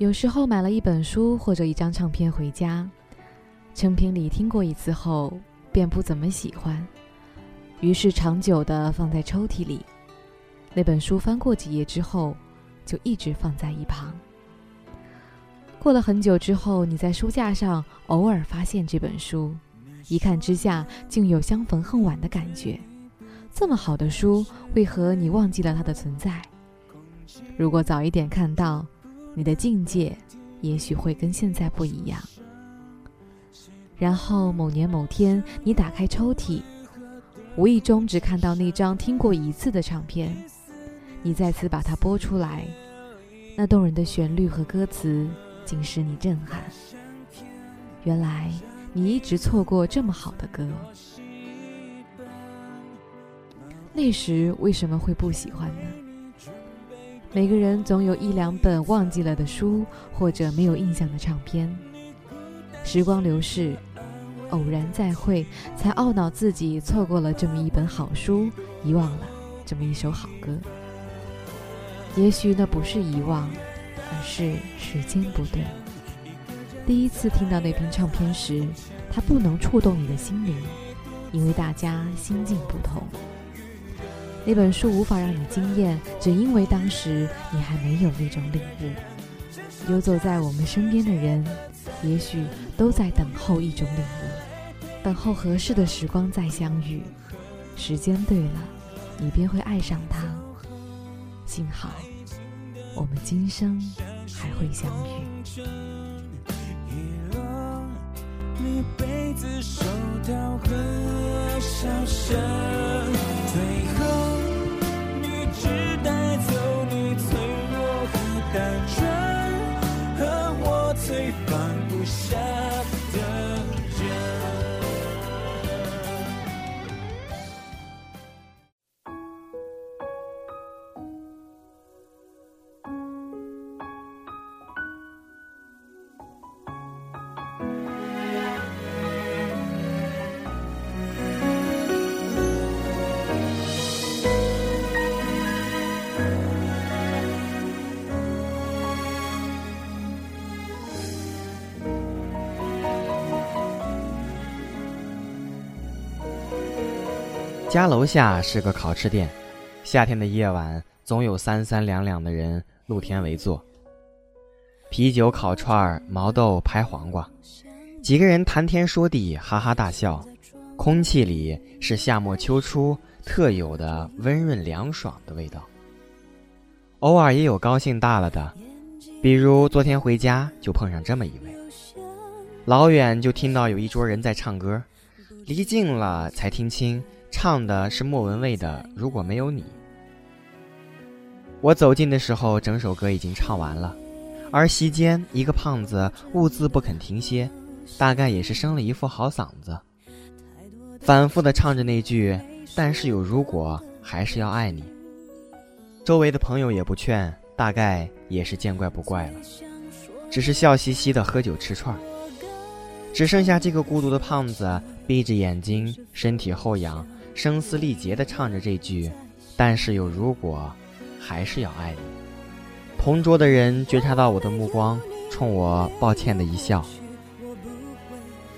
有时候买了一本书或者一张唱片回家，成品里听过一次后，便不怎么喜欢，于是长久的放在抽屉里。那本书翻过几页之后，就一直放在一旁。过了很久之后，你在书架上偶尔发现这本书，一看之下竟有相逢恨晚的感觉。这么好的书，为何你忘记了它的存在？如果早一点看到，你的境界也许会跟现在不一样。然后某年某天，你打开抽屉，无意中只看到那张听过一次的唱片，你再次把它播出来，那动人的旋律和歌词竟使你震撼。原来你一直错过这么好的歌。那时为什么会不喜欢呢？每个人总有一两本忘记了的书，或者没有印象的唱片。时光流逝，偶然再会，才懊恼自己错过了这么一本好书，遗忘了这么一首好歌。也许那不是遗忘，而是时间不对。第一次听到那篇唱片时，它不能触动你的心灵，因为大家心境不同。那本书无法让你惊艳，只因为当时你还没有那种领悟。游走在我们身边的人，也许都在等候一种领悟，等候合适的时光再相遇。时间对了，你便会爱上他。幸好，我们今生还会相遇。你杯子手套和笑声最后你只带走你脆弱和单纯家楼下是个烤翅店，夏天的夜晚总有三三两两的人露天围坐。啤酒、烤串、毛豆、拍黄瓜，几个人谈天说地，哈哈大笑。空气里是夏末秋初特有的温润凉爽的味道。偶尔也有高兴大了的，比如昨天回家就碰上这么一位，老远就听到有一桌人在唱歌，离近了才听清。唱的是莫文蔚的《如果没有你》。我走近的时候，整首歌已经唱完了，而席间一个胖子兀自不肯停歇，大概也是生了一副好嗓子，反复的唱着那句“但是有如果，还是要爱你”。周围的朋友也不劝，大概也是见怪不怪了，只是笑嘻嘻的喝酒吃串儿只剩下这个孤独的胖子闭着眼睛，身体后仰。声嘶力竭地唱着这句，但是有如果，还是要爱你。同桌的人觉察到我的目光，冲我抱歉的一笑。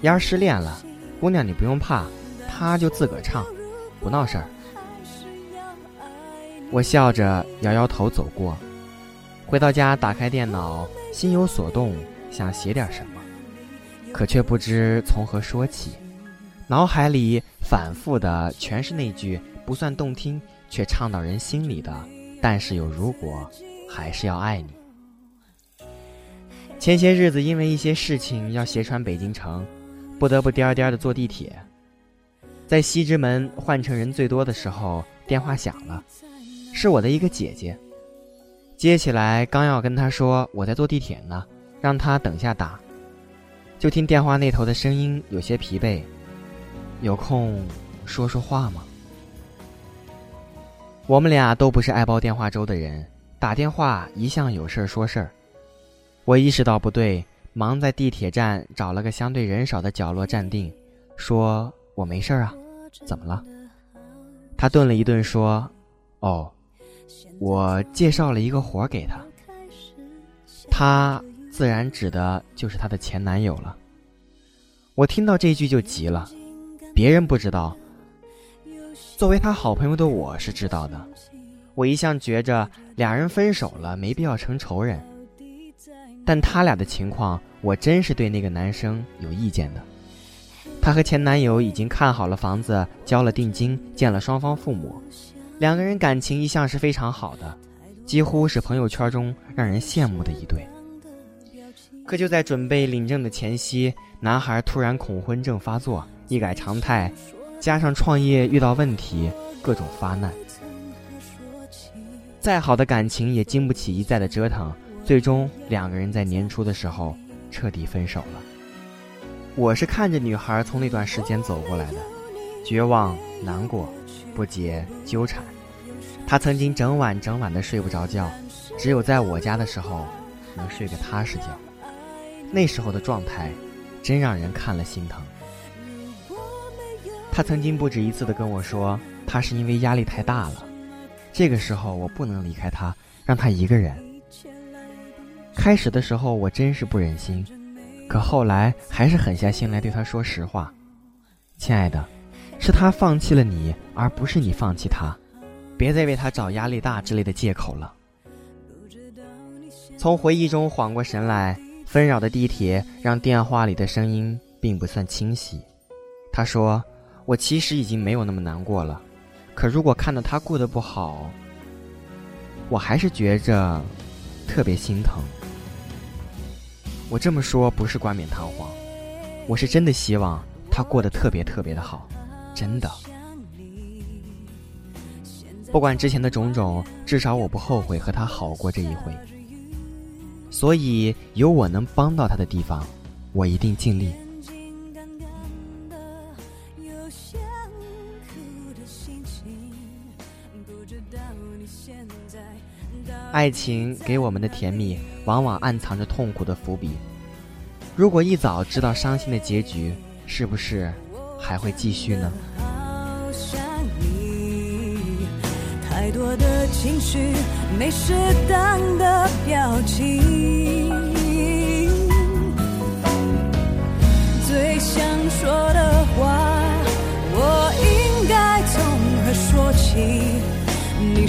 丫儿失恋了，姑娘你不用怕，他就自个儿唱，不闹事儿。我笑着摇摇头走过，回到家打开电脑，心有所动，想写点什么，可却不知从何说起。脑海里反复的全是那句不算动听却唱到人心里的，但是有如果，还是要爱你。前些日子因为一些事情要斜穿北京城，不得不颠颠的坐地铁。在西直门换乘人最多的时候，电话响了，是我的一个姐姐。接起来刚要跟她说我在坐地铁呢，让她等下打，就听电话那头的声音有些疲惫。有空说说话吗？我们俩都不是爱煲电话粥的人，打电话一向有事儿说事儿。我意识到不对，忙在地铁站找了个相对人少的角落站定，说我没事儿啊，怎么了？他顿了一顿说：“哦，我介绍了一个活儿给他，他自然指的就是她的前男友了。我听到这句就急了，别人不知道，作为他好朋友的我是知道的。我一向觉着俩人分手了没必要成仇人，但他俩的情况，我真是对那个男生有意见的。她和前男友已经看好了房子，交了定金，见了双方父母，两个人感情一向是非常好的，几乎是朋友圈中让人羡慕的一对。可就在准备领证的前夕，男孩突然恐婚症发作，一改常态，加上创业遇到问题，各种发难。再好的感情也经不起一再的折腾，最终两个人在年初的时候彻底分手了。我是看着女孩从那段时间走过来的，绝望、难过、不解、纠缠。她曾经整晚整晚的睡不着觉，只有在我家的时候能睡个踏实觉。那时候的状态，真让人看了心疼。他曾经不止一次的跟我说，他是因为压力太大了。这个时候我不能离开他，让他一个人。开始的时候我真是不忍心，可后来还是狠下心来对他说实话：“亲爱的，是他放弃了你，而不是你放弃他，别再为他找压力大之类的借口了。”从回忆中缓过神来，纷扰的地铁让电话里的声音并不算清晰。他说：“我其实已经没有那么难过了。”可如果看到他过得不好，我还是觉着特别心疼。我这么说不是冠冕堂皇，我是真的希望他过得特别特别的好，真的。不管之前的种种，至少我不后悔和他好过这一回。所以有我能帮到他的地方，我一定尽力。爱情给我们的甜蜜，往往暗藏着痛苦的伏笔。如果一早知道伤心的结局，是不是还会继续呢？太多的情绪，没适当的表情，最想说的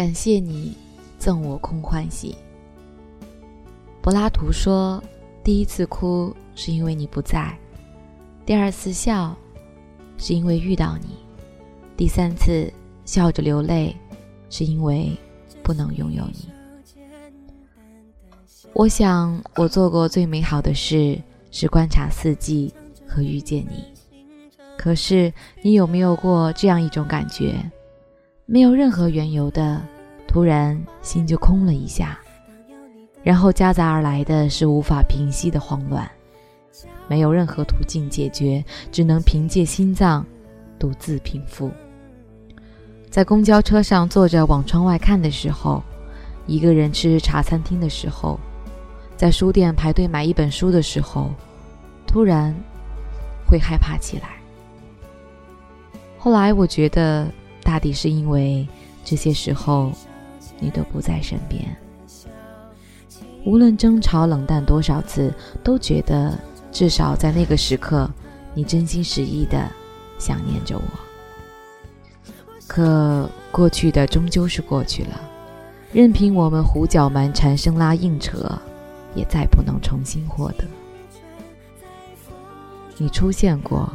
感谢你赠我空欢喜。柏拉图说：“第一次哭是因为你不在，第二次笑是因为遇到你，第三次笑着流泪是因为不能拥有你。”我想，我做过最美好的事是观察四季和遇见你。可是，你有没有过这样一种感觉？没有任何缘由的，突然心就空了一下，然后夹杂而来的是无法平息的慌乱，没有任何途径解决，只能凭借心脏独自平复。在公交车上坐着往窗外看的时候，一个人吃茶餐厅的时候，在书店排队买一本书的时候，突然会害怕起来。后来我觉得，大抵是因为这些时候你都不在身边。无论争吵冷淡多少次，都觉得至少在那个时刻，你真心实意的想念着我。可过去的终究是过去了，任凭我们胡搅蛮缠、生拉硬扯，也再不能重新获得。你出现过，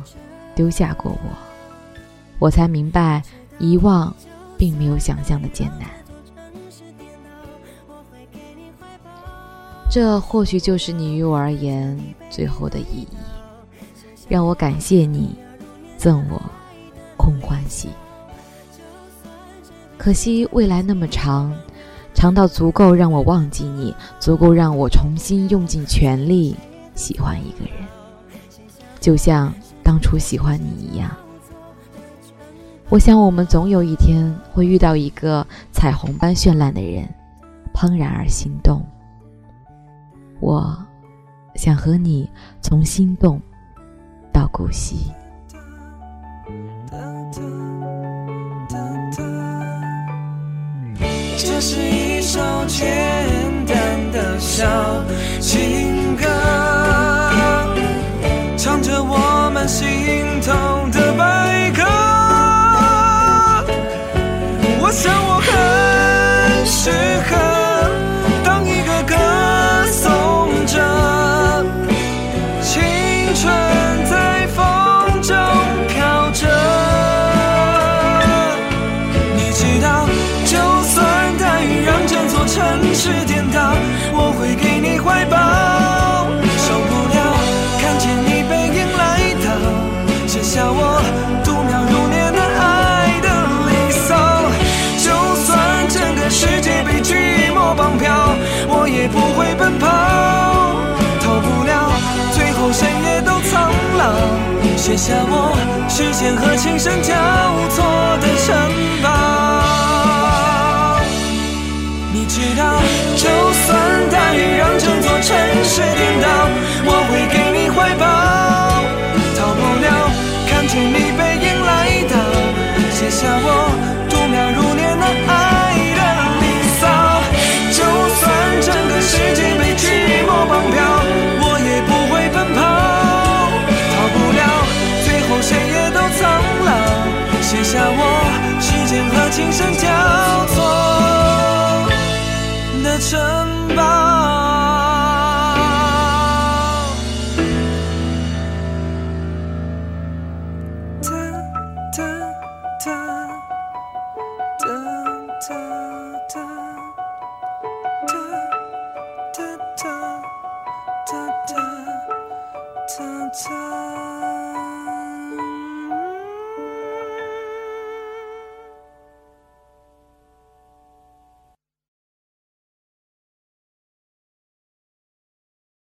丢下过我，我才明白，遗忘并没有想象的艰难。这或许就是你于我而言最后的意义，让我感谢你，赠我空欢喜。可惜未来那么长，长到足够让我忘记你，足够让我重新用尽全力喜欢一个人，就像当初喜欢你一样。我想我们总有一天会遇到一个彩虹般绚烂的人，怦然而心动。我想和你从心动到古稀。这是一首简单的小情歌，唱着我们心寂寞绑票，我也不会奔跑。逃不了最后谁也都苍老，写下我时间和琴声交错的城堡。你知道，就算大雨让整座城市颠倒，我会给你怀抱。逃不了看见你背城堡。